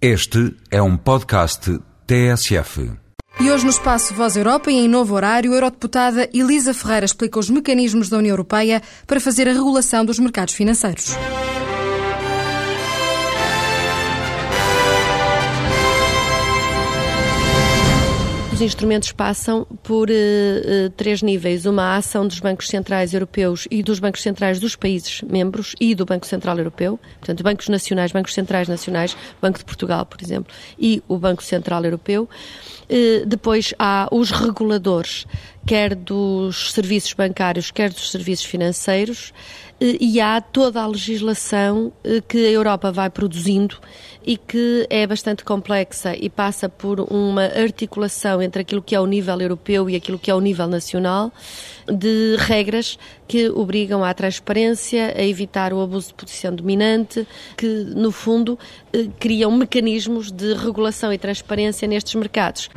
Este é um podcast TSF. E hoje no Espaço Voz Europa e em novo horário, a eurodeputada Elisa Ferreira explica os mecanismos da União Europeia para fazer a regulação dos mercados financeiros. Os instrumentos passam por uh, três níveis: uma ação dos bancos centrais europeus e dos bancos centrais dos países membros e do Banco Central Europeu, portanto, bancos nacionais, bancos centrais nacionais, Banco de Portugal, por exemplo, e o Banco Central Europeu. Uh, depois há os reguladores, quer dos serviços bancários, quer dos serviços financeiros, e há toda a legislação que a Europa vai produzindo e que é bastante complexa e passa por uma articulação entre aquilo que é o nível europeu e aquilo que é o nível nacional, de regras que obrigam à transparência, a evitar o abuso de posição dominante, que, no fundo, eh, criam mecanismos de regulação e transparência nestes mercados.